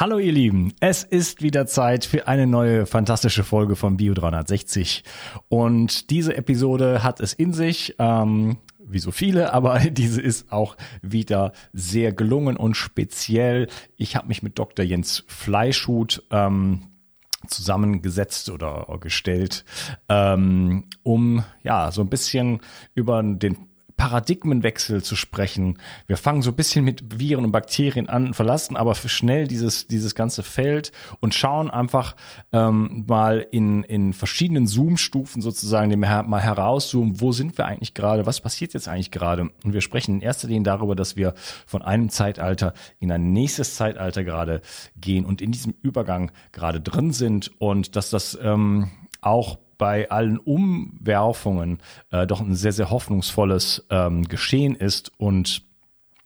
Hallo ihr Lieben, es ist wieder Zeit für eine neue fantastische Folge von Bio 360 und diese Episode hat es in sich, ähm, wie so viele, aber diese ist auch wieder sehr gelungen und speziell. Ich habe mich mit Dr. Jens Fleischhut ähm, zusammengesetzt oder gestellt, ähm, um ja so ein bisschen über den Paradigmenwechsel zu sprechen. Wir fangen so ein bisschen mit Viren und Bakterien an, verlassen aber schnell dieses, dieses ganze Feld und schauen einfach ähm, mal in, in verschiedenen Zoom-Stufen sozusagen mal herauszoomen, wo sind wir eigentlich gerade, was passiert jetzt eigentlich gerade. Und wir sprechen in erster Linie darüber, dass wir von einem Zeitalter in ein nächstes Zeitalter gerade gehen und in diesem Übergang gerade drin sind und dass das ähm, auch bei allen Umwerfungen äh, doch ein sehr, sehr hoffnungsvolles ähm, Geschehen ist und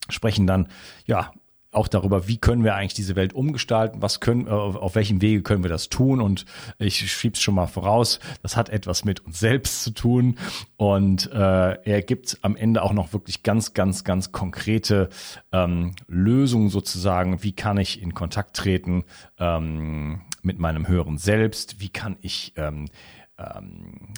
sprechen dann ja auch darüber, wie können wir eigentlich diese Welt umgestalten, was können, äh, auf welchem Wege können wir das tun? Und ich schieb's schon mal voraus, das hat etwas mit uns selbst zu tun. Und äh, er gibt am Ende auch noch wirklich ganz, ganz, ganz konkrete ähm, Lösungen sozusagen, wie kann ich in Kontakt treten ähm, mit meinem höheren Selbst, wie kann ich ähm, ähm,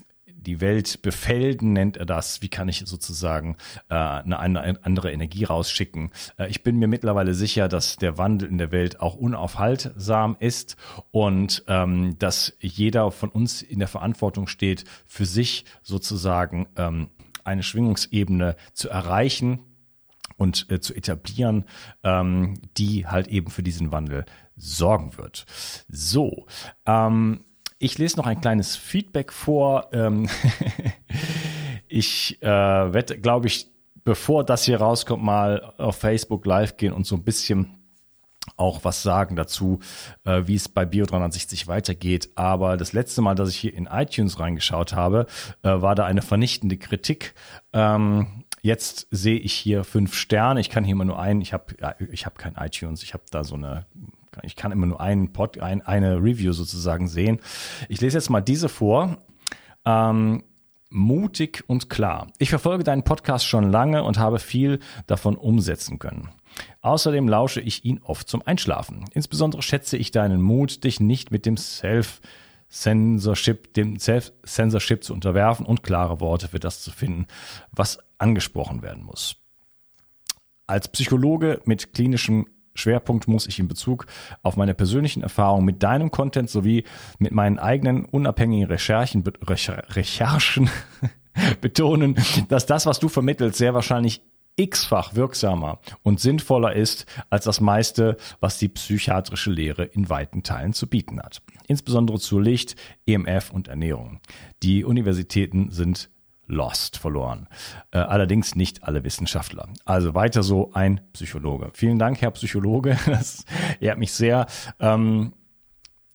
die Welt befelden, nennt er das. Wie kann ich sozusagen äh, eine, eine andere Energie rausschicken? Äh, ich bin mir mittlerweile sicher, dass der Wandel in der Welt auch unaufhaltsam ist und ähm, dass jeder von uns in der Verantwortung steht, für sich sozusagen ähm, eine Schwingungsebene zu erreichen und äh, zu etablieren, ähm, die halt eben für diesen Wandel sorgen wird. So, ähm, ich lese noch ein kleines Feedback vor. Ähm, ich äh, werde, glaube ich, bevor das hier rauskommt, mal auf Facebook live gehen und so ein bisschen auch was sagen dazu, äh, wie es bei Bio360 weitergeht. Aber das letzte Mal, dass ich hier in iTunes reingeschaut habe, äh, war da eine vernichtende Kritik. Ähm, jetzt sehe ich hier fünf Sterne. Ich kann hier immer nur einen. Ich habe ich habe kein iTunes. Ich habe da so eine ich kann immer nur einen Pod, ein, eine Review sozusagen sehen. Ich lese jetzt mal diese vor. Ähm, mutig und klar. Ich verfolge deinen Podcast schon lange und habe viel davon umsetzen können. Außerdem lausche ich ihn oft zum Einschlafen. Insbesondere schätze ich deinen Mut, dich nicht mit dem Self Censorship, dem Self-Censorship zu unterwerfen und klare Worte für das zu finden, was angesprochen werden muss. Als Psychologe mit klinischem Schwerpunkt muss ich in Bezug auf meine persönlichen Erfahrungen mit deinem Content sowie mit meinen eigenen unabhängigen Recherchen, Recherchen betonen, dass das, was du vermittelst, sehr wahrscheinlich x-fach wirksamer und sinnvoller ist als das meiste, was die psychiatrische Lehre in weiten Teilen zu bieten hat. Insbesondere zu Licht, EMF und Ernährung. Die Universitäten sind lost, verloren. Äh, allerdings nicht alle Wissenschaftler. Also weiter so ein Psychologe. Vielen Dank, Herr Psychologe. Das ehrt mich sehr. Ähm,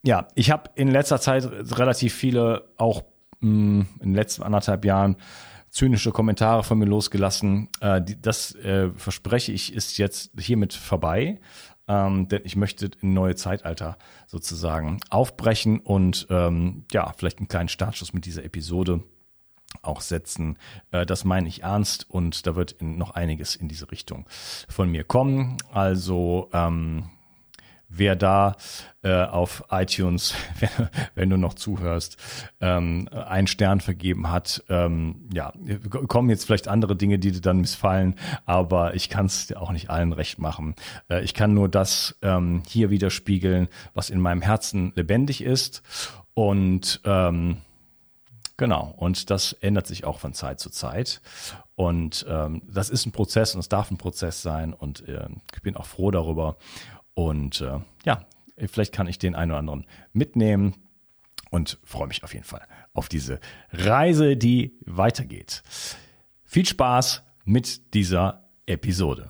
ja, ich habe in letzter Zeit relativ viele, auch mh, mm, in den letzten anderthalb Jahren, zynische Kommentare von mir losgelassen. Äh, die, das äh, verspreche ich, ist jetzt hiermit vorbei. Ähm, denn ich möchte ein neue Zeitalter sozusagen aufbrechen und ähm, ja, vielleicht einen kleinen Startschuss mit dieser Episode auch setzen. Äh, das meine ich ernst und da wird noch einiges in diese Richtung von mir kommen. Also ähm, wer da äh, auf iTunes, wenn, wenn, du noch zuhörst, ähm, einen Stern vergeben hat, ähm, ja, kommen jetzt vielleicht andere Dinge, die dir dann missfallen, aber ich kann es auch nicht allen recht machen. Äh, ich kann nur das ähm, hier widerspiegeln, was in meinem Herzen lebendig ist und ähm, Genau, und das ändert sich auch von Zeit zu Zeit. Und ähm, das ist ein Prozess und es darf ein Prozess sein und äh, ich bin auch froh darüber. Und äh, ja, vielleicht kann ich den einen oder anderen mitnehmen und freue mich auf jeden Fall auf diese Reise, die weitergeht. Viel Spaß mit dieser Episode.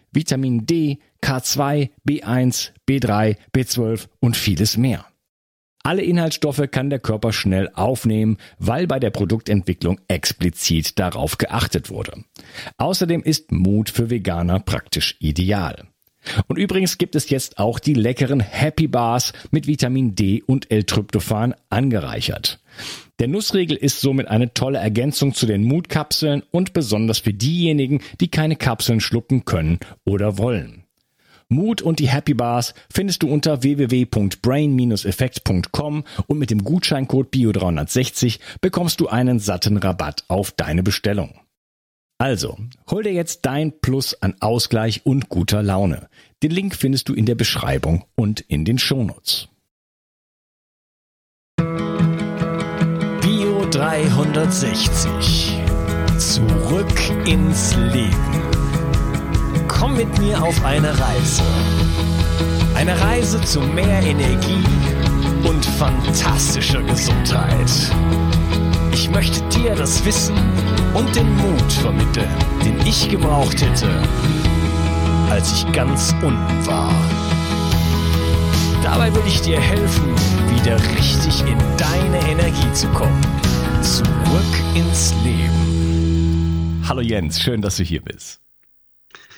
Vitamin D, K2, B1, B3, B12 und vieles mehr. Alle Inhaltsstoffe kann der Körper schnell aufnehmen, weil bei der Produktentwicklung explizit darauf geachtet wurde. Außerdem ist Mut für Veganer praktisch ideal. Und übrigens gibt es jetzt auch die leckeren Happy Bars mit Vitamin D und L-Tryptophan angereichert. Der Nussriegel ist somit eine tolle Ergänzung zu den Mutkapseln und besonders für diejenigen, die keine Kapseln schlucken können oder wollen. Mut und die Happy Bars findest du unter www.brain-effekt.com und mit dem Gutscheincode BIO360 bekommst du einen satten Rabatt auf deine Bestellung. Also, hol dir jetzt dein Plus an Ausgleich und guter Laune. Den Link findest du in der Beschreibung und in den Shownotes. Bio 360. Zurück ins Leben. Komm mit mir auf eine Reise. Eine Reise zu mehr Energie und fantastischer Gesundheit. Ich möchte dir das Wissen und den Mut vermitteln, den ich gebraucht hätte, als ich ganz unten war. Dabei will ich dir helfen, wieder richtig in deine Energie zu kommen. Zurück ins Leben. Hallo Jens, schön, dass du hier bist.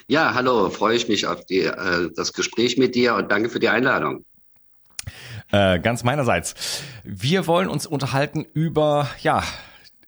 Ja, hallo, freue ich mich auf die, äh, das Gespräch mit dir und danke für die Einladung. Äh, ganz meinerseits. Wir wollen uns unterhalten über, ja,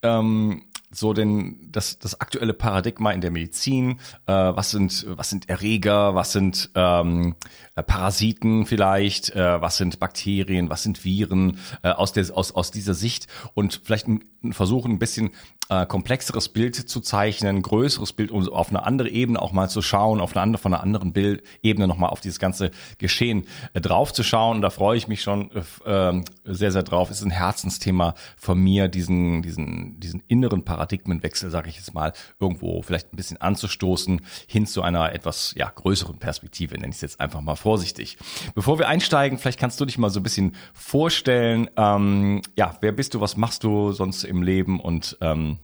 ähm, so den, das, das aktuelle Paradigma in der Medizin. Äh, was sind, was sind Erreger? Was sind ähm, Parasiten vielleicht? Äh, was sind Bakterien? Was sind Viren? Äh, aus, der, aus, aus dieser Sicht und vielleicht versuchen ein bisschen äh, komplexeres Bild zu zeichnen, größeres Bild, um auf eine andere Ebene auch mal zu schauen, auf eine andere, von einer anderen Bild, Ebene nochmal auf dieses ganze Geschehen äh, drauf zu schauen. Da freue ich mich schon äh, sehr, sehr drauf. Es ist ein Herzensthema von mir, diesen, diesen, diesen inneren Paradigmenwechsel, sage ich jetzt mal, irgendwo vielleicht ein bisschen anzustoßen, hin zu einer etwas ja, größeren Perspektive, nenne ich es jetzt einfach mal vorsichtig. Bevor wir einsteigen, vielleicht kannst du dich mal so ein bisschen vorstellen, ähm, ja, wer bist du, was machst du sonst im Leben und ähm,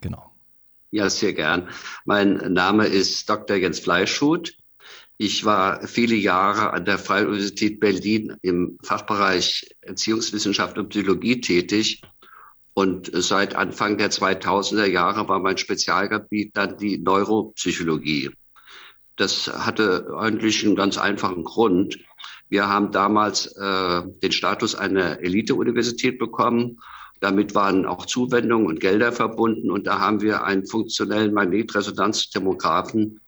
Genau. Ja, sehr gern. Mein Name ist Dr. Jens Fleischhut. Ich war viele Jahre an der Freien Universität Berlin im Fachbereich Erziehungswissenschaft und Psychologie tätig. Und seit Anfang der 2000er Jahre war mein Spezialgebiet dann die Neuropsychologie. Das hatte eigentlich einen ganz einfachen Grund. Wir haben damals äh, den Status einer Elite-Universität bekommen damit waren auch Zuwendungen und Gelder verbunden. Und da haben wir einen funktionellen Magnetresonanzdemographen,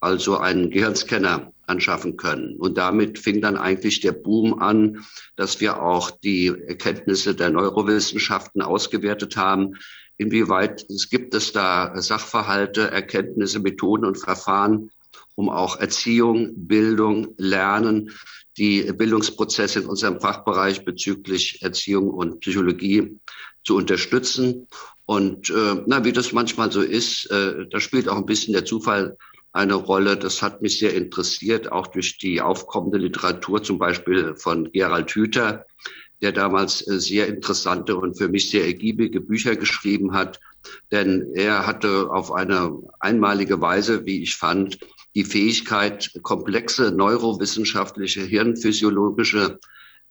also einen Gehirnscanner, anschaffen können. Und damit fing dann eigentlich der Boom an, dass wir auch die Erkenntnisse der Neurowissenschaften ausgewertet haben. Inwieweit es gibt es da Sachverhalte, Erkenntnisse, Methoden und Verfahren, um auch Erziehung, Bildung, Lernen, die Bildungsprozesse in unserem Fachbereich bezüglich Erziehung und Psychologie zu unterstützen. Und äh, na, wie das manchmal so ist, äh, da spielt auch ein bisschen der Zufall eine Rolle. Das hat mich sehr interessiert, auch durch die aufkommende Literatur, zum Beispiel von Gerald Hüther, der damals äh, sehr interessante und für mich sehr ergiebige Bücher geschrieben hat. Denn er hatte auf eine einmalige Weise, wie ich fand, die Fähigkeit, komplexe neurowissenschaftliche, hirnphysiologische,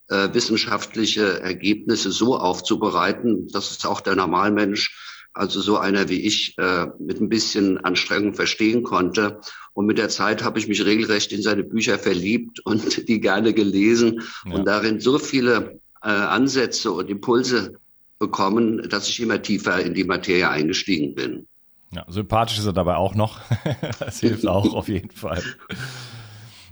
äh, wissenschaftliche Ergebnisse so aufzubereiten, dass es auch der Normalmensch, also so einer wie ich, äh, mit ein bisschen Anstrengung verstehen konnte. Und mit der Zeit habe ich mich regelrecht in seine Bücher verliebt und die gerne gelesen ja. und darin so viele äh, Ansätze und Impulse bekommen, dass ich immer tiefer in die Materie eingestiegen bin. Ja, sympathisch ist er dabei auch noch. das hilft auch auf jeden Fall.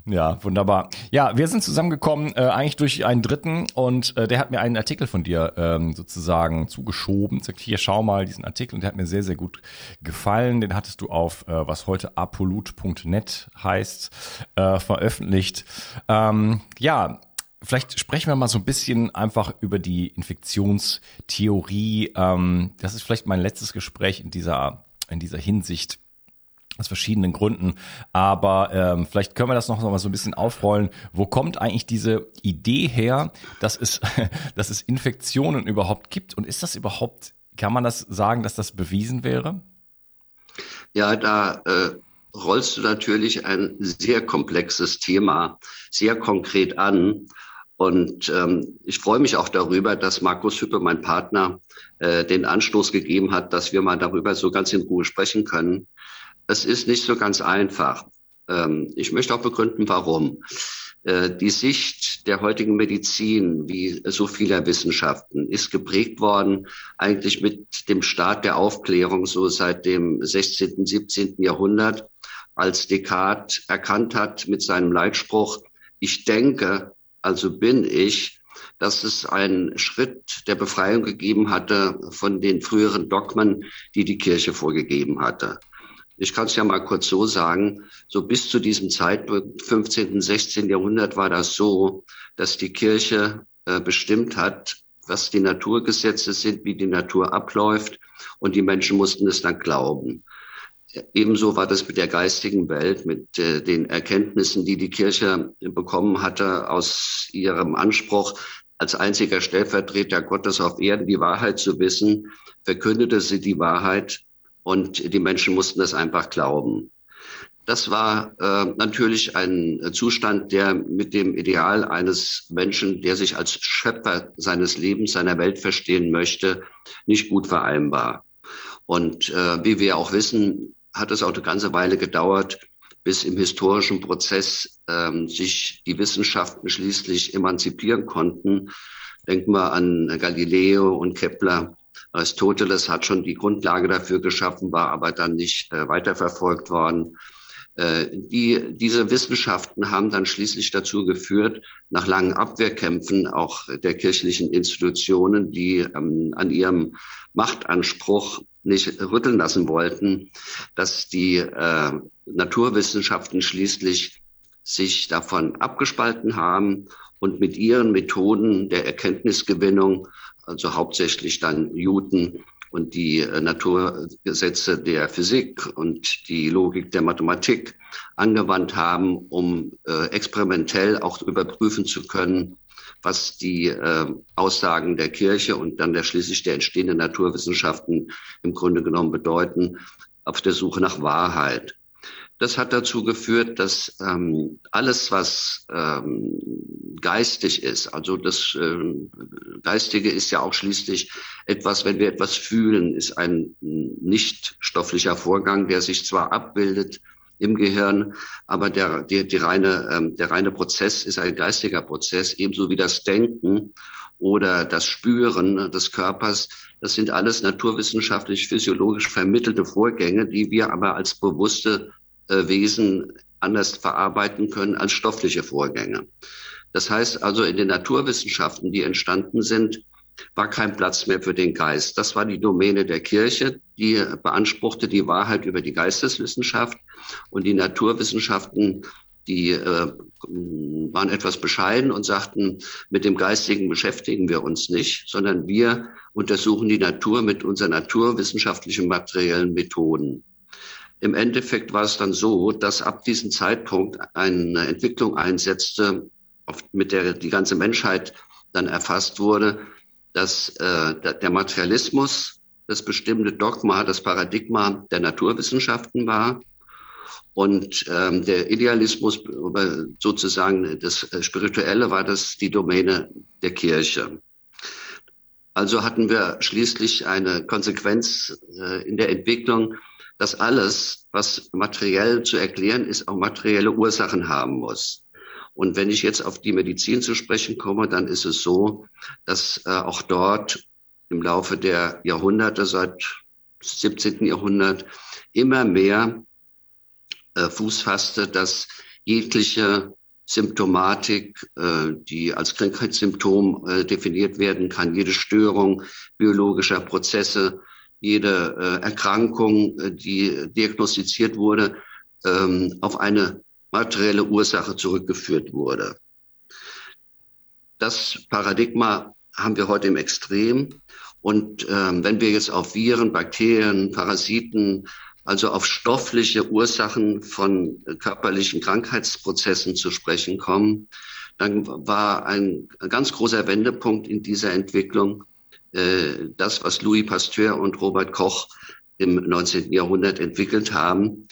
Ja, wunderbar. Ja, wir sind zusammengekommen äh, eigentlich durch einen Dritten und äh, der hat mir einen Artikel von dir ähm, sozusagen zugeschoben. Sagt hier, schau mal diesen Artikel und der hat mir sehr, sehr gut gefallen. Den hattest du auf äh, was heute apolut.net heißt äh, veröffentlicht. Ähm, ja, Vielleicht sprechen wir mal so ein bisschen einfach über die Infektionstheorie. Ähm, das ist vielleicht mein letztes Gespräch in dieser in dieser Hinsicht aus verschiedenen Gründen. Aber ähm, vielleicht können wir das noch mal so ein bisschen aufrollen. Wo kommt eigentlich diese Idee her, dass es, dass es Infektionen überhaupt gibt? Und ist das überhaupt, kann man das sagen, dass das bewiesen wäre? Ja, da äh, rollst du natürlich ein sehr komplexes Thema sehr konkret an. Und ähm, ich freue mich auch darüber, dass Markus Hüppe, mein Partner, äh, den Anstoß gegeben hat, dass wir mal darüber so ganz in Ruhe sprechen können. Es ist nicht so ganz einfach. Ähm, ich möchte auch begründen, warum. Äh, die Sicht der heutigen Medizin, wie so vieler Wissenschaften, ist geprägt worden eigentlich mit dem Start der Aufklärung, so seit dem 16., 17. Jahrhundert, als Descartes erkannt hat mit seinem Leitspruch, ich denke, also bin ich, dass es einen Schritt der Befreiung gegeben hatte von den früheren Dogmen, die die Kirche vorgegeben hatte. Ich kann es ja mal kurz so sagen, so bis zu diesem Zeitpunkt, 15., 16. Jahrhundert, war das so, dass die Kirche äh, bestimmt hat, was die Naturgesetze sind, wie die Natur abläuft und die Menschen mussten es dann glauben. Ebenso war das mit der geistigen Welt, mit äh, den Erkenntnissen, die die Kirche bekommen hatte aus ihrem Anspruch, als einziger Stellvertreter Gottes auf Erden die Wahrheit zu wissen, verkündete sie die Wahrheit und die Menschen mussten das einfach glauben. Das war äh, natürlich ein Zustand, der mit dem Ideal eines Menschen, der sich als Schöpfer seines Lebens, seiner Welt verstehen möchte, nicht gut vereinbar. Und äh, wie wir auch wissen, hat es auch eine ganze Weile gedauert, bis im historischen Prozess ähm, sich die Wissenschaften schließlich emanzipieren konnten. Denken wir an Galileo und Kepler, Aristoteles hat schon die Grundlage dafür geschaffen, war aber dann nicht äh, weiterverfolgt worden. Äh, die, diese Wissenschaften haben dann schließlich dazu geführt, nach langen Abwehrkämpfen auch der kirchlichen Institutionen, die ähm, an ihrem Machtanspruch nicht rütteln lassen wollten, dass die äh, Naturwissenschaften schließlich sich davon abgespalten haben und mit ihren Methoden der Erkenntnisgewinnung also hauptsächlich dann Newton und die äh, Naturgesetze der Physik und die Logik der Mathematik angewandt haben, um äh, experimentell auch überprüfen zu können, was die äh, Aussagen der Kirche und dann der schließlich der entstehenden Naturwissenschaften im Grunde genommen bedeuten, auf der Suche nach Wahrheit. Das hat dazu geführt, dass ähm, alles, was ähm, geistig ist, also das ähm, Geistige ist ja auch schließlich etwas, wenn wir etwas fühlen, ist ein nicht stofflicher Vorgang, der sich zwar abbildet im Gehirn, aber der, der, die reine, ähm, der reine Prozess ist ein geistiger Prozess, ebenso wie das Denken oder das Spüren des Körpers. Das sind alles naturwissenschaftlich, physiologisch vermittelte Vorgänge, die wir aber als bewusste äh, Wesen anders verarbeiten können als stoffliche Vorgänge. Das heißt also, in den Naturwissenschaften, die entstanden sind, war kein Platz mehr für den Geist. Das war die Domäne der Kirche, die beanspruchte die Wahrheit über die Geisteswissenschaft und die Naturwissenschaften, die äh, waren etwas bescheiden und sagten, mit dem Geistigen beschäftigen wir uns nicht, sondern wir untersuchen die Natur mit unseren naturwissenschaftlichen materiellen Methoden. Im Endeffekt war es dann so, dass ab diesem Zeitpunkt eine Entwicklung einsetzte, mit der die ganze Menschheit dann erfasst wurde, dass äh, der Materialismus das bestimmte Dogma, das Paradigma der Naturwissenschaften war und ähm, der Idealismus, sozusagen das Spirituelle, war das die Domäne der Kirche. Also hatten wir schließlich eine Konsequenz äh, in der Entwicklung, dass alles, was materiell zu erklären ist, auch materielle Ursachen haben muss. Und wenn ich jetzt auf die Medizin zu sprechen komme, dann ist es so, dass äh, auch dort im Laufe der Jahrhunderte, seit 17. Jahrhundert, immer mehr äh, Fuß fasste, dass jegliche Symptomatik, äh, die als Krankheitssymptom äh, definiert werden kann, jede Störung biologischer Prozesse, jede äh, Erkrankung, äh, die diagnostiziert wurde, ähm, auf eine materielle Ursache zurückgeführt wurde. Das Paradigma haben wir heute im Extrem. Und ähm, wenn wir jetzt auf Viren, Bakterien, Parasiten, also auf stoffliche Ursachen von körperlichen Krankheitsprozessen zu sprechen kommen, dann war ein ganz großer Wendepunkt in dieser Entwicklung äh, das, was Louis Pasteur und Robert Koch im 19. Jahrhundert entwickelt haben.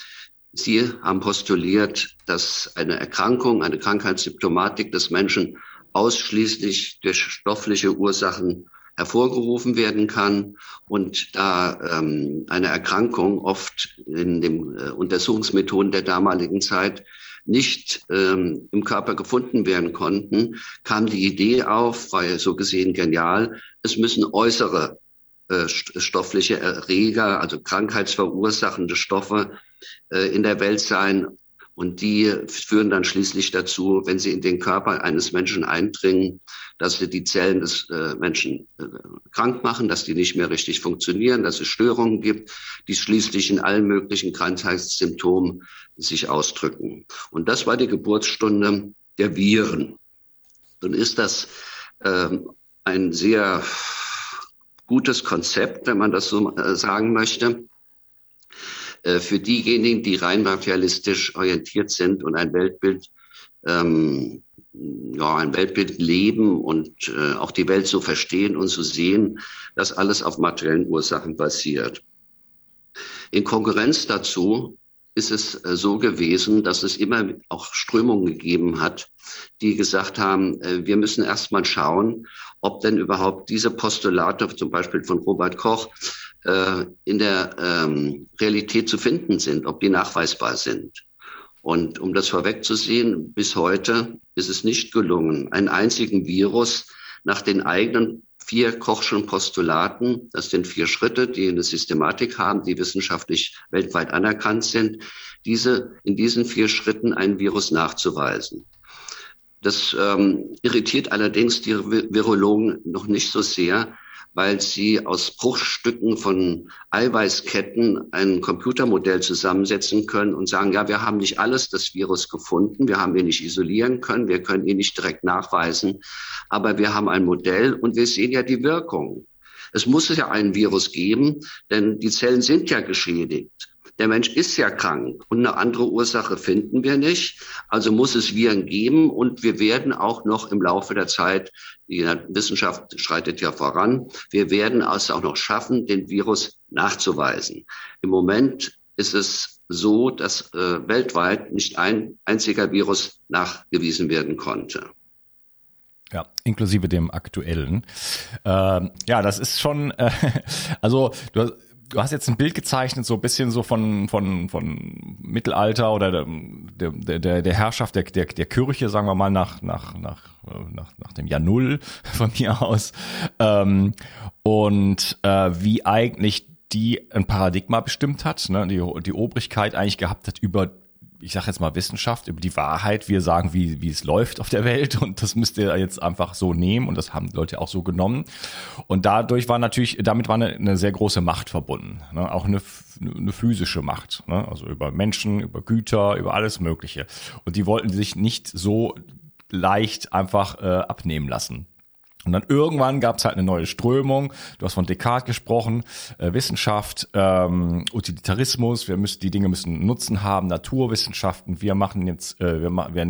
Sie haben postuliert, dass eine Erkrankung, eine Krankheitssymptomatik des Menschen ausschließlich durch stoffliche Ursachen hervorgerufen werden kann und da ähm, eine Erkrankung oft in den äh, Untersuchungsmethoden der damaligen Zeit nicht ähm, im Körper gefunden werden konnten, kam die Idee auf, war ja so gesehen genial, es müssen äußere äh, stoffliche Erreger, also krankheitsverursachende Stoffe äh, in der Welt sein, und die führen dann schließlich dazu, wenn sie in den Körper eines Menschen eindringen, dass sie die Zellen des äh, Menschen äh, krank machen, dass die nicht mehr richtig funktionieren, dass es Störungen gibt, die schließlich in allen möglichen Krankheitssymptomen sich ausdrücken. Und das war die Geburtsstunde der Viren. Nun ist das ähm, ein sehr gutes Konzept, wenn man das so äh, sagen möchte. Äh, für diejenigen, die rein materialistisch orientiert sind und ein Weltbild, ähm, ja, ein Weltbild leben und äh, auch die Welt so verstehen und so sehen, dass alles auf materiellen Ursachen basiert. In Konkurrenz dazu ist es äh, so gewesen, dass es immer auch Strömungen gegeben hat, die gesagt haben, äh, wir müssen erst mal schauen, ob denn überhaupt diese Postulate, zum Beispiel von Robert Koch, äh, in der ähm, Realität zu finden sind, ob die nachweisbar sind. Und um das vorwegzusehen, bis heute ist es nicht gelungen, einen einzigen Virus nach den eigenen vier Kochschen Postulaten, das sind vier Schritte, die eine Systematik haben, die wissenschaftlich weltweit anerkannt sind, diese in diesen vier Schritten ein Virus nachzuweisen. Das ähm, irritiert allerdings die Virologen noch nicht so sehr, weil sie aus Bruchstücken von Eiweißketten ein Computermodell zusammensetzen können und sagen, ja, wir haben nicht alles das Virus gefunden, wir haben ihn nicht isolieren können, wir können ihn nicht direkt nachweisen, aber wir haben ein Modell und wir sehen ja die Wirkung. Es muss ja ein Virus geben, denn die Zellen sind ja geschädigt. Der Mensch ist ja krank und eine andere Ursache finden wir nicht. Also muss es Viren geben und wir werden auch noch im Laufe der Zeit, die Wissenschaft schreitet ja voran, wir werden es auch noch schaffen, den Virus nachzuweisen. Im Moment ist es so, dass äh, weltweit nicht ein einziger Virus nachgewiesen werden konnte. Ja, inklusive dem aktuellen. Ähm, ja, das ist schon, äh, also du hast du hast jetzt ein Bild gezeichnet, so ein bisschen so von, von, von Mittelalter oder der, der, der, Herrschaft der, der, der Kirche, sagen wir mal, nach, nach, nach, nach, nach dem Jahr Null von mir aus. Ähm, und äh, wie eigentlich die ein Paradigma bestimmt hat, ne, die, die Obrigkeit eigentlich gehabt hat über ich sage jetzt mal Wissenschaft, über die Wahrheit. Wir sagen, wie, wie es läuft auf der Welt und das müsst ihr jetzt einfach so nehmen und das haben Leute auch so genommen. Und dadurch war natürlich, damit war eine, eine sehr große Macht verbunden, ne? auch eine, eine physische Macht, ne? also über Menschen, über Güter, über alles Mögliche. Und die wollten sich nicht so leicht einfach äh, abnehmen lassen. Und dann irgendwann gab es halt eine neue Strömung. Du hast von Descartes gesprochen, äh, Wissenschaft, ähm, Utilitarismus. Wir müssen die Dinge müssen Nutzen haben, Naturwissenschaften. Wir machen jetzt, äh, wir, ma wir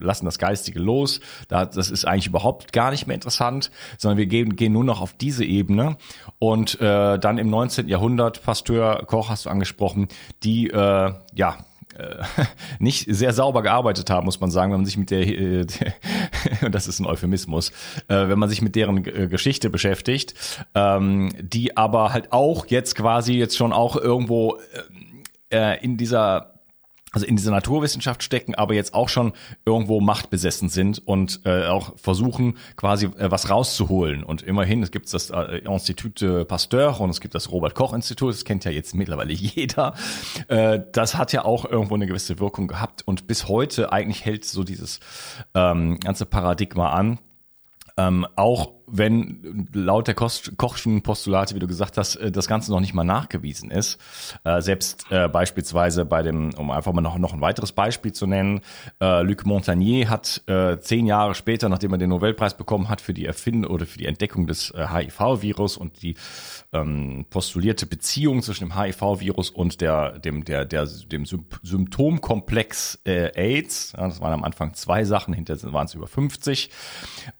lassen das Geistige los. Da, das ist eigentlich überhaupt gar nicht mehr interessant, sondern wir gehen, gehen nur noch auf diese Ebene. Und äh, dann im 19. Jahrhundert, Pasteur Koch hast du angesprochen, die äh, ja nicht sehr sauber gearbeitet haben, muss man sagen, wenn man sich mit der, äh, und das ist ein Euphemismus, äh, wenn man sich mit deren äh, Geschichte beschäftigt, ähm, die aber halt auch jetzt quasi jetzt schon auch irgendwo äh, in dieser also in dieser Naturwissenschaft stecken, aber jetzt auch schon irgendwo machtbesessen sind und äh, auch versuchen quasi äh, was rauszuholen. Und immerhin, es gibt das äh, Institut Pasteur und es gibt das Robert Koch Institut, das kennt ja jetzt mittlerweile jeder. Äh, das hat ja auch irgendwo eine gewisse Wirkung gehabt und bis heute eigentlich hält so dieses ähm, ganze Paradigma an. Ähm, auch wenn laut der Kochschen Postulate, wie du gesagt hast, äh, das Ganze noch nicht mal nachgewiesen ist. Äh, selbst äh, beispielsweise bei dem, um einfach mal noch, noch ein weiteres Beispiel zu nennen, äh, Luc Montagnier hat äh, zehn Jahre später, nachdem er den Nobelpreis bekommen hat für die Erfindung oder für die Entdeckung des HIV-Virus und die ähm, postulierte Beziehung zwischen dem HIV-Virus und der, dem, der, der, dem Symptomkomplex AIDS, ja, das waren am Anfang zwei Sachen, hinterher waren es über 50,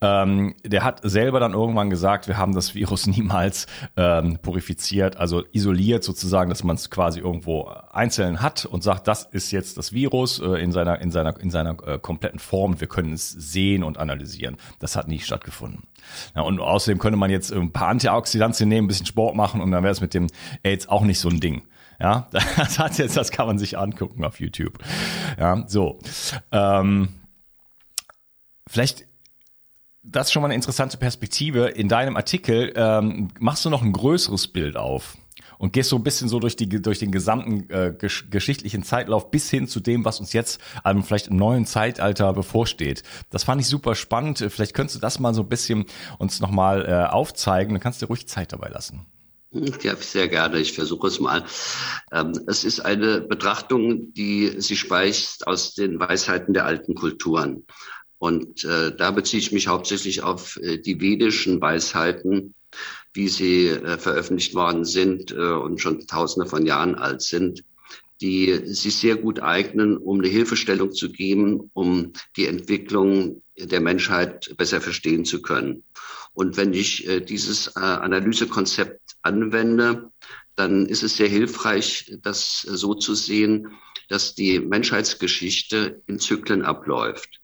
ähm, der hat selber selber dann irgendwann gesagt, wir haben das Virus niemals ähm, purifiziert, also isoliert sozusagen, dass man es quasi irgendwo einzeln hat und sagt, das ist jetzt das Virus äh, in seiner in seiner in seiner äh, kompletten Form. Wir können es sehen und analysieren. Das hat nie stattgefunden. Ja, und außerdem könnte man jetzt ein paar Antioxidantien nehmen, ein bisschen Sport machen und dann wäre es mit dem AIDS auch nicht so ein Ding. Ja, das hat jetzt, das kann man sich angucken auf YouTube. Ja, so. Ähm, vielleicht das ist schon mal eine interessante Perspektive. In deinem Artikel ähm, machst du noch ein größeres Bild auf und gehst so ein bisschen so durch die durch den gesamten äh, gesch geschichtlichen Zeitlauf bis hin zu dem, was uns jetzt ähm, vielleicht im neuen Zeitalter bevorsteht. Das fand ich super spannend. Vielleicht könntest du das mal so ein bisschen uns nochmal äh, aufzeigen. Dann kannst du dir ruhig Zeit dabei lassen. Ja, sehr gerne. Ich versuche es mal. Ähm, es ist eine Betrachtung, die sich speist aus den Weisheiten der alten Kulturen. Und äh, da beziehe ich mich hauptsächlich auf äh, die vedischen Weisheiten, wie sie äh, veröffentlicht worden sind äh, und schon tausende von Jahren alt sind, die sich sehr gut eignen, um eine Hilfestellung zu geben, um die Entwicklung der Menschheit besser verstehen zu können. Und wenn ich äh, dieses äh, Analysekonzept anwende, dann ist es sehr hilfreich, das so zu sehen, dass die Menschheitsgeschichte in Zyklen abläuft.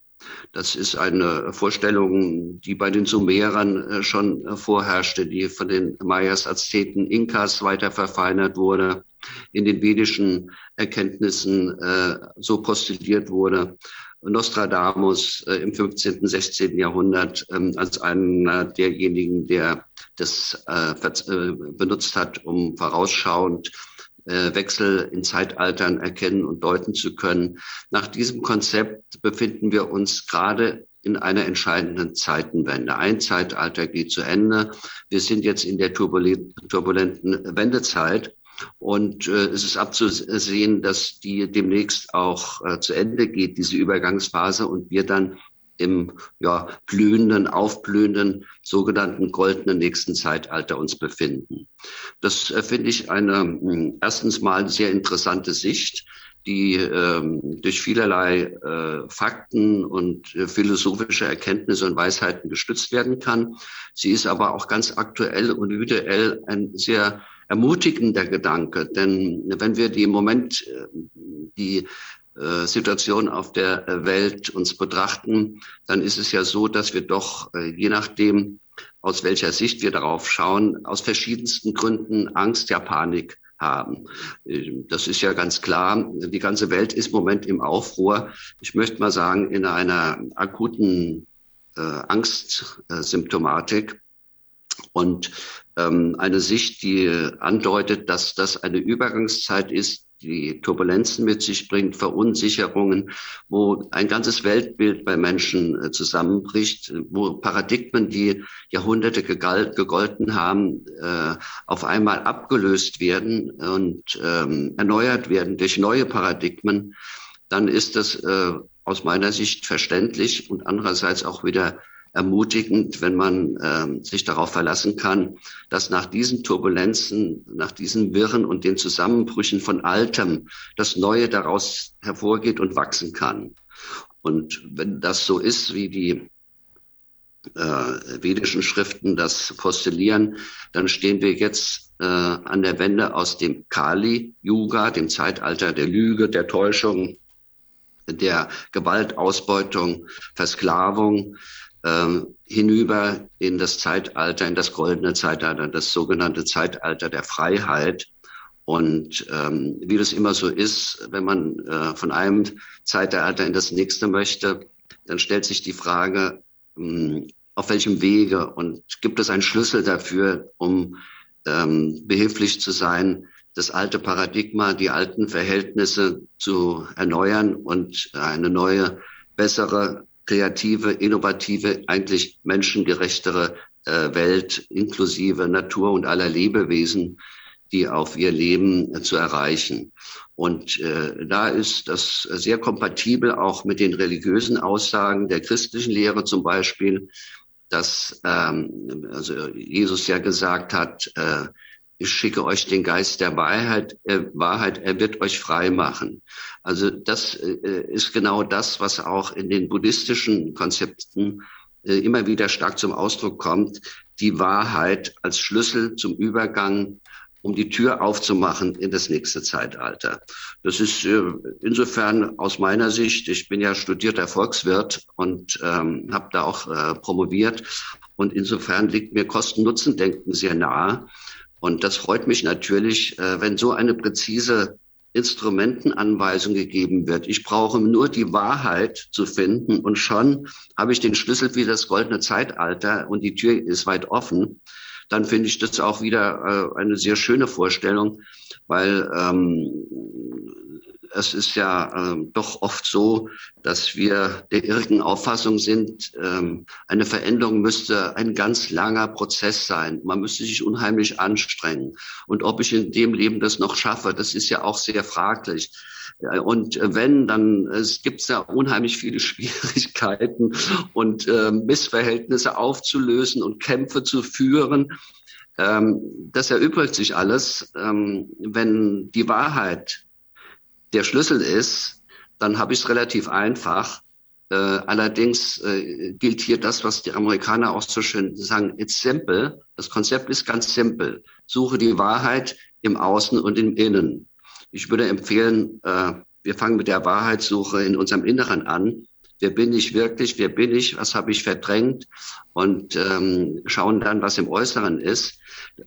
Das ist eine Vorstellung, die bei den Sumerern äh, schon vorherrschte, die von den Mayas, Azteken, Inkas weiter verfeinert wurde, in den vedischen Erkenntnissen äh, so postuliert wurde. Nostradamus äh, im 15., 16. Jahrhundert ähm, als einer derjenigen, der das äh, äh, benutzt hat, um vorausschauend äh, Wechsel in Zeitaltern erkennen und deuten zu können. Nach diesem Konzept befinden wir uns gerade in einer entscheidenden Zeitenwende. Ein Zeitalter geht zu Ende. Wir sind jetzt in der turbulenten Wendezeit. Und äh, es ist abzusehen, dass die demnächst auch äh, zu Ende geht, diese Übergangsphase, und wir dann im ja, blühenden, aufblühenden, sogenannten goldenen nächsten Zeitalter uns befinden. Das äh, finde ich eine hm, erstens mal sehr interessante Sicht, die ähm, durch vielerlei äh, Fakten und äh, philosophische Erkenntnisse und Weisheiten gestützt werden kann. Sie ist aber auch ganz aktuell und individuell ein sehr ermutigender Gedanke, denn wenn wir die im Moment äh, die Situation auf der äh, Welt uns betrachten, dann ist es ja so, dass wir doch, äh, je nachdem, aus welcher Sicht wir darauf schauen, aus verschiedensten Gründen Angst, ja Panik haben. Das ist ja ganz klar. Die ganze Welt ist im Moment im Aufruhr. Ich möchte mal sagen, in einer akuten äh, Angstsymptomatik. Und ähm, eine Sicht, die andeutet, dass das eine Übergangszeit ist, die Turbulenzen mit sich bringt, Verunsicherungen, wo ein ganzes Weltbild bei Menschen äh, zusammenbricht, wo Paradigmen, die Jahrhunderte gegolten haben, äh, auf einmal abgelöst werden und ähm, erneuert werden durch neue Paradigmen, dann ist das äh, aus meiner Sicht verständlich und andererseits auch wieder ermutigend, wenn man äh, sich darauf verlassen kann, dass nach diesen Turbulenzen, nach diesen Wirren und den Zusammenbrüchen von Altem das Neue daraus hervorgeht und wachsen kann. Und wenn das so ist, wie die äh, vedischen Schriften das postulieren, dann stehen wir jetzt äh, an der Wende aus dem Kali-Yuga, dem Zeitalter der Lüge, der Täuschung, der Gewaltausbeutung, Versklavung, ähm, hinüber in das Zeitalter, in das goldene Zeitalter, das sogenannte Zeitalter der Freiheit. Und ähm, wie das immer so ist, wenn man äh, von einem Zeitalter in das nächste möchte, dann stellt sich die Frage, ähm, auf welchem Wege und gibt es einen Schlüssel dafür, um ähm, behilflich zu sein, das alte Paradigma, die alten Verhältnisse zu erneuern und eine neue, bessere kreative, innovative, eigentlich menschengerechtere äh, Welt inklusive Natur und aller Lebewesen, die auf ihr Leben äh, zu erreichen. Und äh, da ist das sehr kompatibel auch mit den religiösen Aussagen der christlichen Lehre zum Beispiel, dass ähm, also Jesus ja gesagt hat, äh, ich schicke euch den Geist der Wahrheit, äh, Wahrheit, er wird euch frei machen. Also das äh, ist genau das, was auch in den buddhistischen Konzepten äh, immer wieder stark zum Ausdruck kommt, die Wahrheit als Schlüssel zum Übergang um die Tür aufzumachen in das nächste Zeitalter. Das ist äh, insofern aus meiner Sicht, ich bin ja studierter Volkswirt und ähm, habe da auch äh, promoviert und insofern liegt mir Kosten-Nutzen-Denken sehr nahe. Und das freut mich natürlich, äh, wenn so eine präzise Instrumentenanweisung gegeben wird. Ich brauche nur die Wahrheit zu finden und schon habe ich den Schlüssel für das goldene Zeitalter und die Tür ist weit offen dann finde ich das auch wieder äh, eine sehr schöne Vorstellung, weil ähm, es ist ja äh, doch oft so, dass wir der irrigen Auffassung sind, ähm, eine Veränderung müsste ein ganz langer Prozess sein. Man müsste sich unheimlich anstrengen. Und ob ich in dem Leben das noch schaffe, das ist ja auch sehr fraglich. Und wenn, dann es gibt ja unheimlich viele Schwierigkeiten und äh, Missverhältnisse aufzulösen und Kämpfe zu führen. Ähm, das erübrigt sich alles, ähm, wenn die Wahrheit der Schlüssel ist, dann habe ich es relativ einfach. Äh, allerdings äh, gilt hier das, was die Amerikaner auch so schön sagen, it's simple. Das Konzept ist ganz simpel. Suche die Wahrheit im Außen und im Innen. Ich würde empfehlen, äh, wir fangen mit der Wahrheitssuche in unserem Inneren an. Wer bin ich wirklich? Wer bin ich? Was habe ich verdrängt? Und ähm, schauen dann, was im Äußeren ist.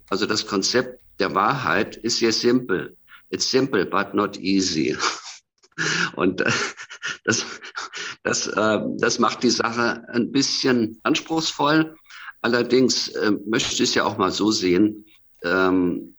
Also das Konzept der Wahrheit ist sehr simpel. It's simple, but not easy. Und äh, das, das, äh, das macht die Sache ein bisschen anspruchsvoll. Allerdings äh, möchte ich es ja auch mal so sehen. Ähm,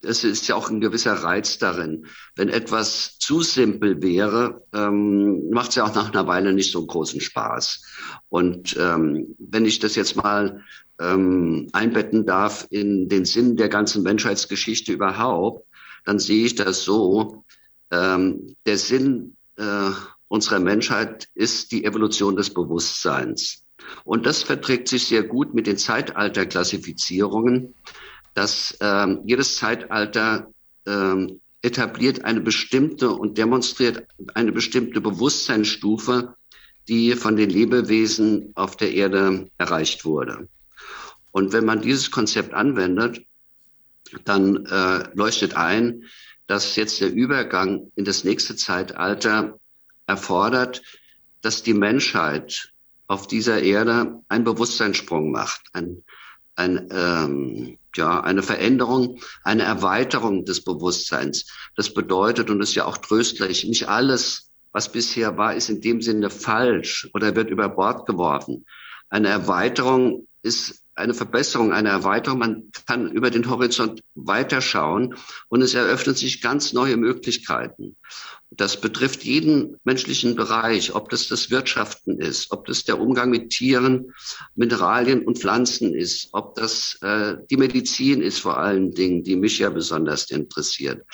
es ist ja auch ein gewisser Reiz darin. Wenn etwas zu simpel wäre, ähm, macht es ja auch nach einer Weile nicht so großen Spaß. Und ähm, wenn ich das jetzt mal einbetten darf in den Sinn der ganzen Menschheitsgeschichte überhaupt, dann sehe ich das so. Ähm, der Sinn äh, unserer Menschheit ist die Evolution des Bewusstseins. Und das verträgt sich sehr gut mit den Zeitalterklassifizierungen dass ähm, jedes Zeitalter ähm, etabliert eine bestimmte und demonstriert eine bestimmte Bewusstseinsstufe, die von den Lebewesen auf der Erde erreicht wurde. Und wenn man dieses Konzept anwendet, dann äh, leuchtet ein, dass jetzt der Übergang in das nächste Zeitalter erfordert, dass die Menschheit auf dieser Erde einen Bewusstseinssprung macht, ein, ein ähm, ja, eine Veränderung, eine Erweiterung des Bewusstseins. Das bedeutet, und ist ja auch tröstlich, nicht alles, was bisher war, ist in dem Sinne falsch oder wird über Bord geworfen. Eine Erweiterung ist eine Verbesserung, eine Erweiterung. Man kann über den Horizont weiterschauen und es eröffnen sich ganz neue Möglichkeiten. Das betrifft jeden menschlichen Bereich, ob das das Wirtschaften ist, ob das der Umgang mit Tieren, Mineralien und Pflanzen ist, ob das äh, die Medizin ist vor allen Dingen, die mich ja besonders interessiert,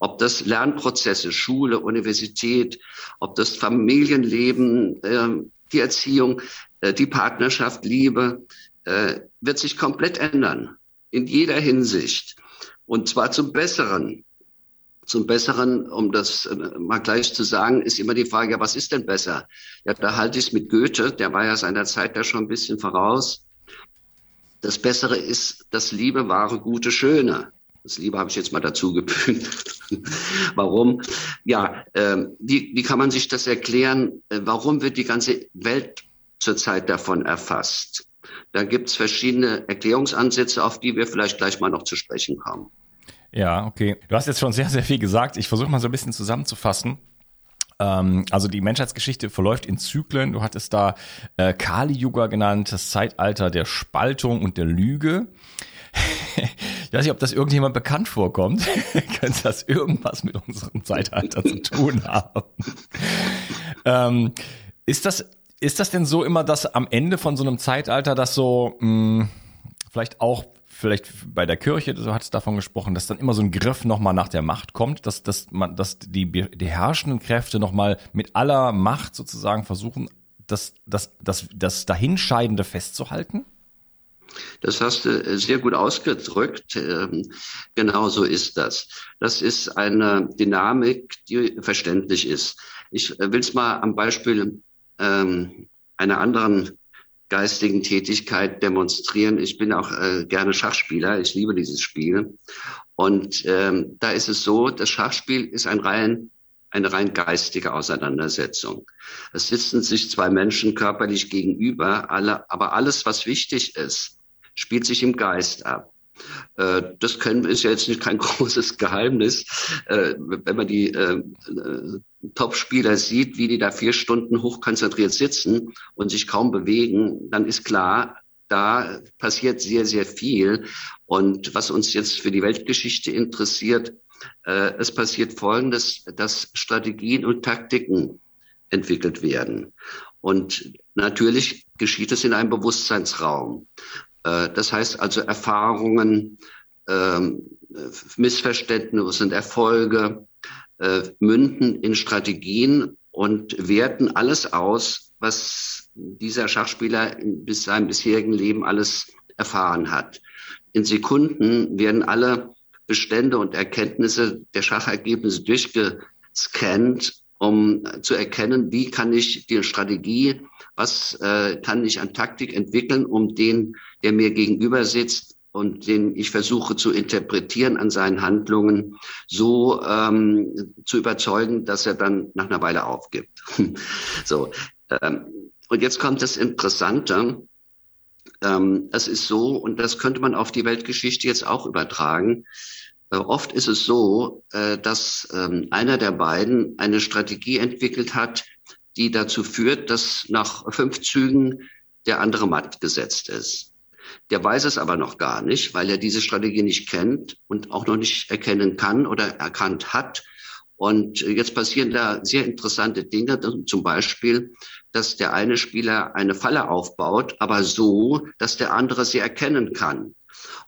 ob das Lernprozesse, Schule, Universität, ob das Familienleben, äh, die Erziehung, äh, die Partnerschaft, Liebe, äh, wird sich komplett ändern in jeder Hinsicht und zwar zum Besseren zum Besseren, um das äh, mal gleich zu sagen, ist immer die Frage, ja, was ist denn besser? Ja, da halte ich es mit Goethe, der war ja seiner Zeit da schon ein bisschen voraus. Das Bessere ist das Liebe, wahre, gute, schöne. Das Liebe habe ich jetzt mal dazu gefügt. warum? Ja, äh, wie, wie kann man sich das erklären? Äh, warum wird die ganze Welt zurzeit davon erfasst? Da gibt es verschiedene Erklärungsansätze, auf die wir vielleicht gleich mal noch zu sprechen kommen. Ja, okay. Du hast jetzt schon sehr, sehr viel gesagt. Ich versuche mal so ein bisschen zusammenzufassen. Ähm, also die Menschheitsgeschichte verläuft in Zyklen. Du hattest da äh, Kali-Yuga genannt, das Zeitalter der Spaltung und der Lüge. ich weiß nicht, ob das irgendjemand bekannt vorkommt. Könnte das irgendwas mit unserem Zeitalter zu tun haben? ähm, ist das ist das denn so immer, dass am Ende von so einem Zeitalter das so mh, hm, vielleicht auch vielleicht bei der Kirche, so hat es davon gesprochen, dass dann immer so ein Griff nochmal nach der Macht kommt, dass, dass man, dass die, die herrschenden Kräfte nochmal mit aller Macht sozusagen versuchen, das, das, das, das Dahinscheidende festzuhalten? Das hast du sehr gut ausgedrückt. Ähm, genau so ist das. Das ist eine Dynamik, die verständlich ist. Ich will es mal am Beispiel ähm, einer anderen geistigen Tätigkeit demonstrieren. Ich bin auch äh, gerne Schachspieler. Ich liebe dieses Spiel. Und ähm, da ist es so, das Schachspiel ist ein rein, eine rein geistige Auseinandersetzung. Es sitzen sich zwei Menschen körperlich gegenüber, alle, aber alles, was wichtig ist, spielt sich im Geist ab. Äh, das können, ist ja jetzt nicht kein großes Geheimnis. Äh, wenn man die äh, Top-Spieler sieht, wie die da vier Stunden hochkonzentriert sitzen und sich kaum bewegen, dann ist klar, da passiert sehr, sehr viel. Und was uns jetzt für die Weltgeschichte interessiert, es passiert Folgendes, dass Strategien und Taktiken entwickelt werden. Und natürlich geschieht es in einem Bewusstseinsraum. Äh, das heißt also Erfahrungen, ähm, Missverständnisse und Erfolge äh, münden in Strategien und werten alles aus, was dieser Schachspieler bis seinem bisherigen Leben alles erfahren hat. In Sekunden werden alle Bestände und Erkenntnisse der Schachergebnisse durchgescannt, um zu erkennen, wie kann ich die Strategie, was äh, kann ich an Taktik entwickeln, um den der mir gegenüber sitzt und den ich versuche zu interpretieren an seinen Handlungen, so ähm, zu überzeugen, dass er dann nach einer Weile aufgibt. so. Ähm, und jetzt kommt das Interessante. Ähm, es ist so, und das könnte man auf die Weltgeschichte jetzt auch übertragen. Äh, oft ist es so, äh, dass ähm, einer der beiden eine Strategie entwickelt hat, die dazu führt, dass nach fünf Zügen der andere matt gesetzt ist. Der weiß es aber noch gar nicht, weil er diese Strategie nicht kennt und auch noch nicht erkennen kann oder erkannt hat. Und jetzt passieren da sehr interessante Dinge, zum Beispiel, dass der eine Spieler eine Falle aufbaut, aber so, dass der andere sie erkennen kann.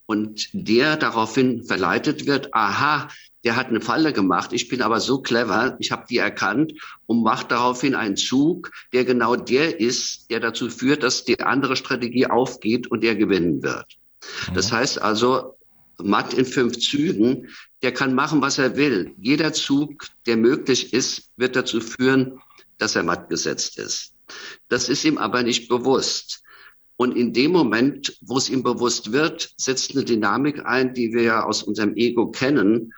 Und der daraufhin verleitet wird, aha, der hat eine Falle gemacht. Ich bin aber so clever, ich habe die erkannt und mache daraufhin einen Zug, der genau der ist, der dazu führt, dass die andere Strategie aufgeht und er gewinnen wird. Mhm. Das heißt also, Matt in fünf Zügen, der kann machen, was er will. Jeder Zug, der möglich ist, wird dazu führen, dass er matt gesetzt ist. Das ist ihm aber nicht bewusst. Und in dem Moment, wo es ihm bewusst wird, setzt eine Dynamik ein, die wir ja aus unserem Ego kennen,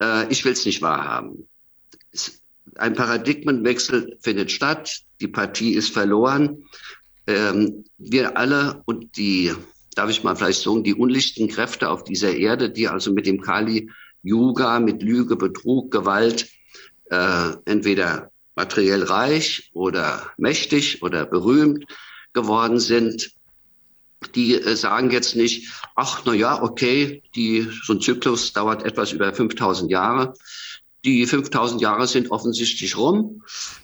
äh, ich will es nicht wahrhaben. Ein Paradigmenwechsel findet statt, die Partie ist verloren. Ähm, wir alle und die, darf ich mal vielleicht sagen, die unlichten Kräfte auf dieser Erde, die also mit dem Kali Yuga, mit Lüge, Betrug, Gewalt, äh, entweder materiell reich oder mächtig oder berühmt geworden sind, die äh, sagen jetzt nicht, ach, na ja, okay, die, so ein Zyklus dauert etwas über 5000 Jahre. Die 5000 Jahre sind offensichtlich rum.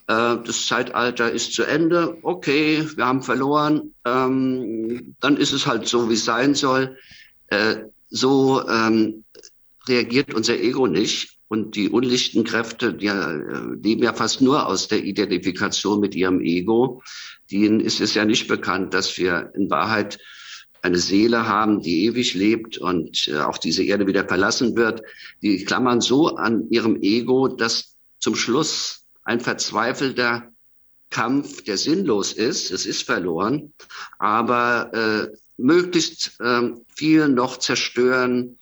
Äh, das Zeitalter ist zu Ende. Okay, wir haben verloren. Ähm, dann ist es halt so, wie es sein soll. Äh, so ähm, reagiert unser Ego nicht. Und die unlichten Kräfte, die leben ja fast nur aus der Identifikation mit ihrem Ego. Denen ist es ja nicht bekannt, dass wir in Wahrheit eine Seele haben, die ewig lebt und äh, auch diese Erde wieder verlassen wird. Die klammern so an ihrem Ego, dass zum Schluss ein verzweifelter Kampf, der sinnlos ist, es ist verloren, aber äh, möglichst äh, viel noch zerstören,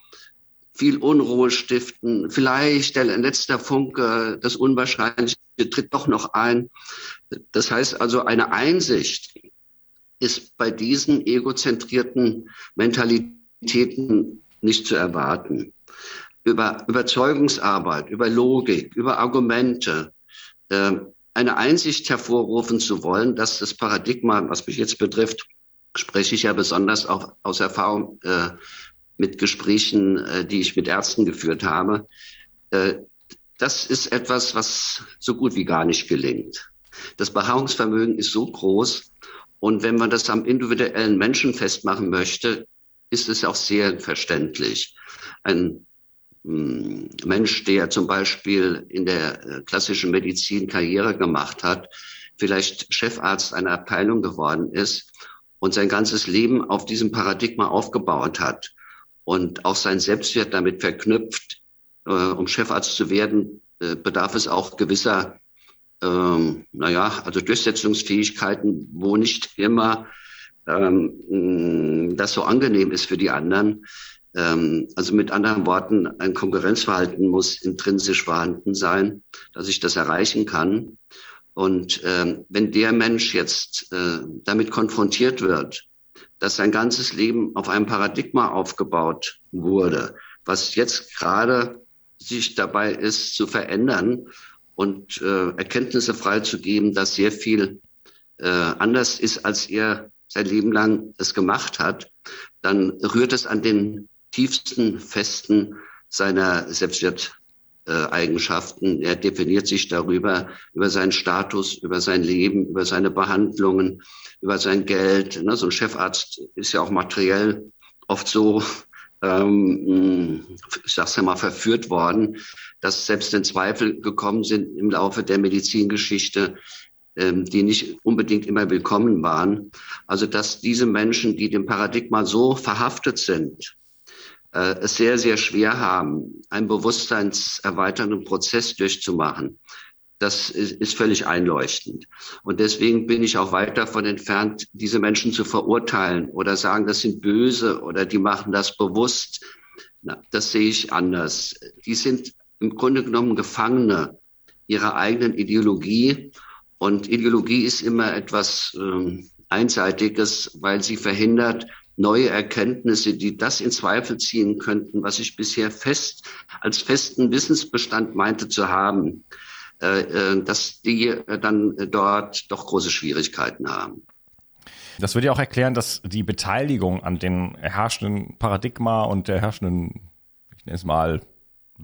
viel Unruhe stiften, vielleicht der letzte Funke, das Unwahrscheinliche tritt doch noch ein. Das heißt also, eine Einsicht ist bei diesen egozentrierten Mentalitäten nicht zu erwarten. Über Überzeugungsarbeit, über Logik, über Argumente, äh, eine Einsicht hervorrufen zu wollen, dass das Paradigma, was mich jetzt betrifft, spreche ich ja besonders auch aus Erfahrung äh, mit Gesprächen, äh, die ich mit Ärzten geführt habe. Äh, das ist etwas, was so gut wie gar nicht gelingt. Das Beharrungsvermögen ist so groß. Und wenn man das am individuellen Menschen festmachen möchte, ist es auch sehr verständlich. Ein hm, Mensch, der zum Beispiel in der äh, klassischen Medizin Karriere gemacht hat, vielleicht Chefarzt einer Abteilung geworden ist und sein ganzes Leben auf diesem Paradigma aufgebaut hat und auch sein Selbstwert damit verknüpft, äh, um Chefarzt zu werden, äh, bedarf es auch gewisser, ähm, naja, also Durchsetzungsfähigkeiten, wo nicht immer ähm, das so angenehm ist für die anderen. Ähm, also mit anderen Worten, ein Konkurrenzverhalten muss intrinsisch vorhanden sein, dass ich das erreichen kann. Und ähm, wenn der Mensch jetzt äh, damit konfrontiert wird, dass sein ganzes Leben auf einem Paradigma aufgebaut wurde, was jetzt gerade sich dabei ist zu verändern und äh, Erkenntnisse freizugeben, dass sehr viel äh, anders ist, als er sein Leben lang es gemacht hat, dann rührt es an den tiefsten Festen seiner Selbstwerteigenschaften. er definiert sich darüber, über seinen Status, über sein Leben, über seine Behandlungen, über sein Geld. Ne, so ein Chefarzt ist ja auch materiell oft so ähm, ich sag's ja mal, verführt worden, dass selbst in Zweifel gekommen sind im Laufe der Medizingeschichte, ähm, die nicht unbedingt immer willkommen waren. Also dass diese Menschen, die dem Paradigma so verhaftet sind, äh, es sehr, sehr schwer haben, einen bewusstseinserweiternden Prozess durchzumachen. Das ist, völlig einleuchtend. Und deswegen bin ich auch weit davon entfernt, diese Menschen zu verurteilen oder sagen, das sind böse oder die machen das bewusst. Na, das sehe ich anders. Die sind im Grunde genommen Gefangene ihrer eigenen Ideologie. Und Ideologie ist immer etwas ähm, Einseitiges, weil sie verhindert neue Erkenntnisse, die das in Zweifel ziehen könnten, was ich bisher fest als festen Wissensbestand meinte zu haben. Äh, äh, dass die äh, dann dort doch große Schwierigkeiten haben. Das würde ja auch erklären, dass die Beteiligung an dem herrschenden Paradigma und der herrschenden, ich nenne es mal,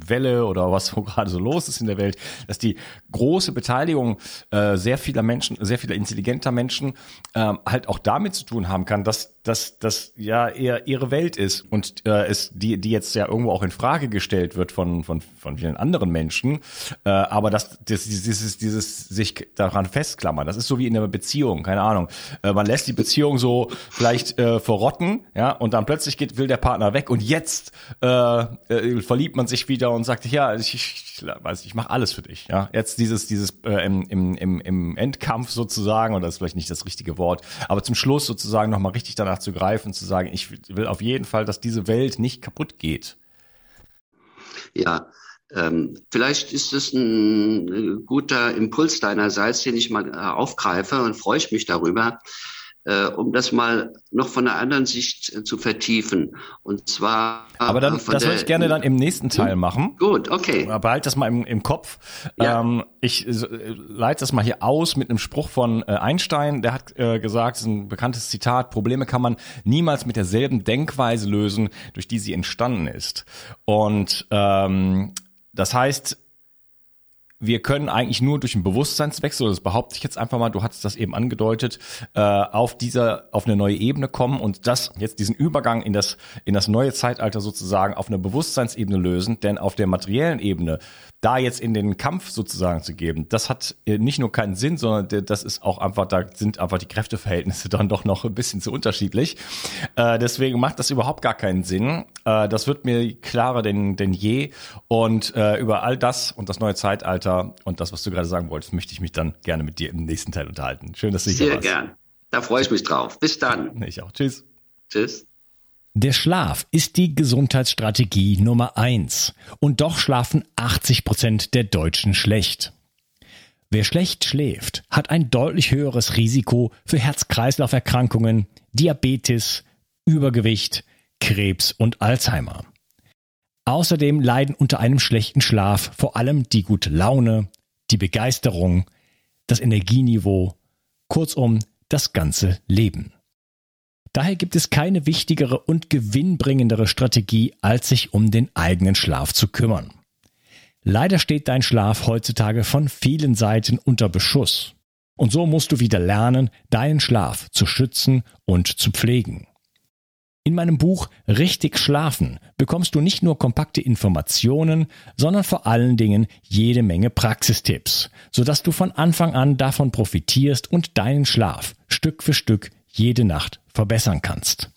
Welle oder was so gerade so los ist in der Welt, dass die große Beteiligung äh, sehr vieler Menschen, sehr vieler intelligenter Menschen äh, halt auch damit zu tun haben kann, dass dass das ja eher ihre Welt ist und äh, es die die jetzt ja irgendwo auch in Frage gestellt wird von von von vielen anderen Menschen, äh, aber dass das, dieses dieses sich daran festklammern, das ist so wie in einer Beziehung, keine Ahnung, äh, man lässt die Beziehung so vielleicht äh, verrotten, ja, und dann plötzlich geht will der Partner weg und jetzt äh, äh, verliebt man sich wieder und sagt ja ich, ich weiß ich mache alles für dich, ja, jetzt dieses dieses äh, im, im im Endkampf sozusagen oder das ist vielleicht nicht das richtige Wort, aber zum Schluss sozusagen noch mal richtig danach zu greifen, zu sagen, ich will auf jeden Fall, dass diese Welt nicht kaputt geht. Ja, ähm, vielleicht ist es ein äh, guter Impuls deinerseits, den ich mal äh, aufgreife und freue ich mich darüber um das mal noch von einer anderen Sicht äh, zu vertiefen. Und zwar. Aber dann, das würde ich gerne dann im nächsten Teil hm? machen. Gut, okay. Behalt das mal im, im Kopf. Ja. Ähm, ich äh, leite das mal hier aus mit einem Spruch von äh, Einstein. Der hat äh, gesagt, das ist ein bekanntes Zitat, Probleme kann man niemals mit derselben Denkweise lösen, durch die sie entstanden ist. Und ähm, das heißt, wir können eigentlich nur durch einen Bewusstseinswechsel, das behaupte ich jetzt einfach mal, du hattest das eben angedeutet, äh, auf dieser, auf eine neue Ebene kommen und das jetzt diesen Übergang in das, in das neue Zeitalter sozusagen auf einer Bewusstseinsebene lösen, denn auf der materiellen Ebene da jetzt in den Kampf sozusagen zu geben, das hat äh, nicht nur keinen Sinn, sondern das ist auch einfach, da sind einfach die Kräfteverhältnisse dann doch noch ein bisschen zu unterschiedlich. Äh, deswegen macht das überhaupt gar keinen Sinn. Äh, das wird mir klarer denn, denn je. Und äh, über all das und das neue Zeitalter und das, was du gerade sagen wolltest, möchte ich mich dann gerne mit dir im nächsten Teil unterhalten. Schön, dass du hier warst. Sehr gern. Da freue ich mich drauf. Bis dann. Ich auch. Tschüss. Tschüss. Der Schlaf ist die Gesundheitsstrategie Nummer eins. Und doch schlafen 80 Prozent der Deutschen schlecht. Wer schlecht schläft, hat ein deutlich höheres Risiko für Herz-Kreislauf-Erkrankungen, Diabetes, Übergewicht, Krebs und Alzheimer. Außerdem leiden unter einem schlechten Schlaf vor allem die gute Laune, die Begeisterung, das Energieniveau, kurzum das ganze Leben. Daher gibt es keine wichtigere und gewinnbringendere Strategie, als sich um den eigenen Schlaf zu kümmern. Leider steht dein Schlaf heutzutage von vielen Seiten unter Beschuss. Und so musst du wieder lernen, deinen Schlaf zu schützen und zu pflegen. In meinem Buch Richtig Schlafen bekommst du nicht nur kompakte Informationen, sondern vor allen Dingen jede Menge Praxistipps, sodass du von Anfang an davon profitierst und deinen Schlaf Stück für Stück jede Nacht verbessern kannst.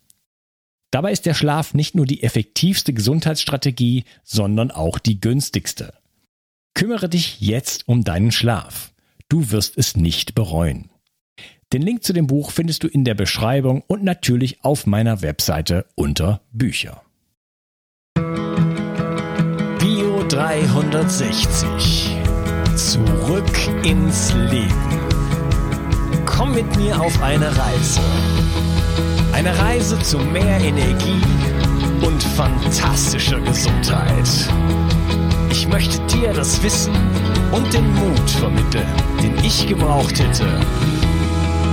Dabei ist der Schlaf nicht nur die effektivste Gesundheitsstrategie, sondern auch die günstigste. Kümmere dich jetzt um deinen Schlaf. Du wirst es nicht bereuen. Den Link zu dem Buch findest du in der Beschreibung und natürlich auf meiner Webseite unter Bücher. Bio 360. Zurück ins Leben. Komm mit mir auf eine Reise. Eine Reise zu mehr Energie und fantastischer Gesundheit. Ich möchte dir das Wissen und den Mut vermitteln, den ich gebraucht hätte,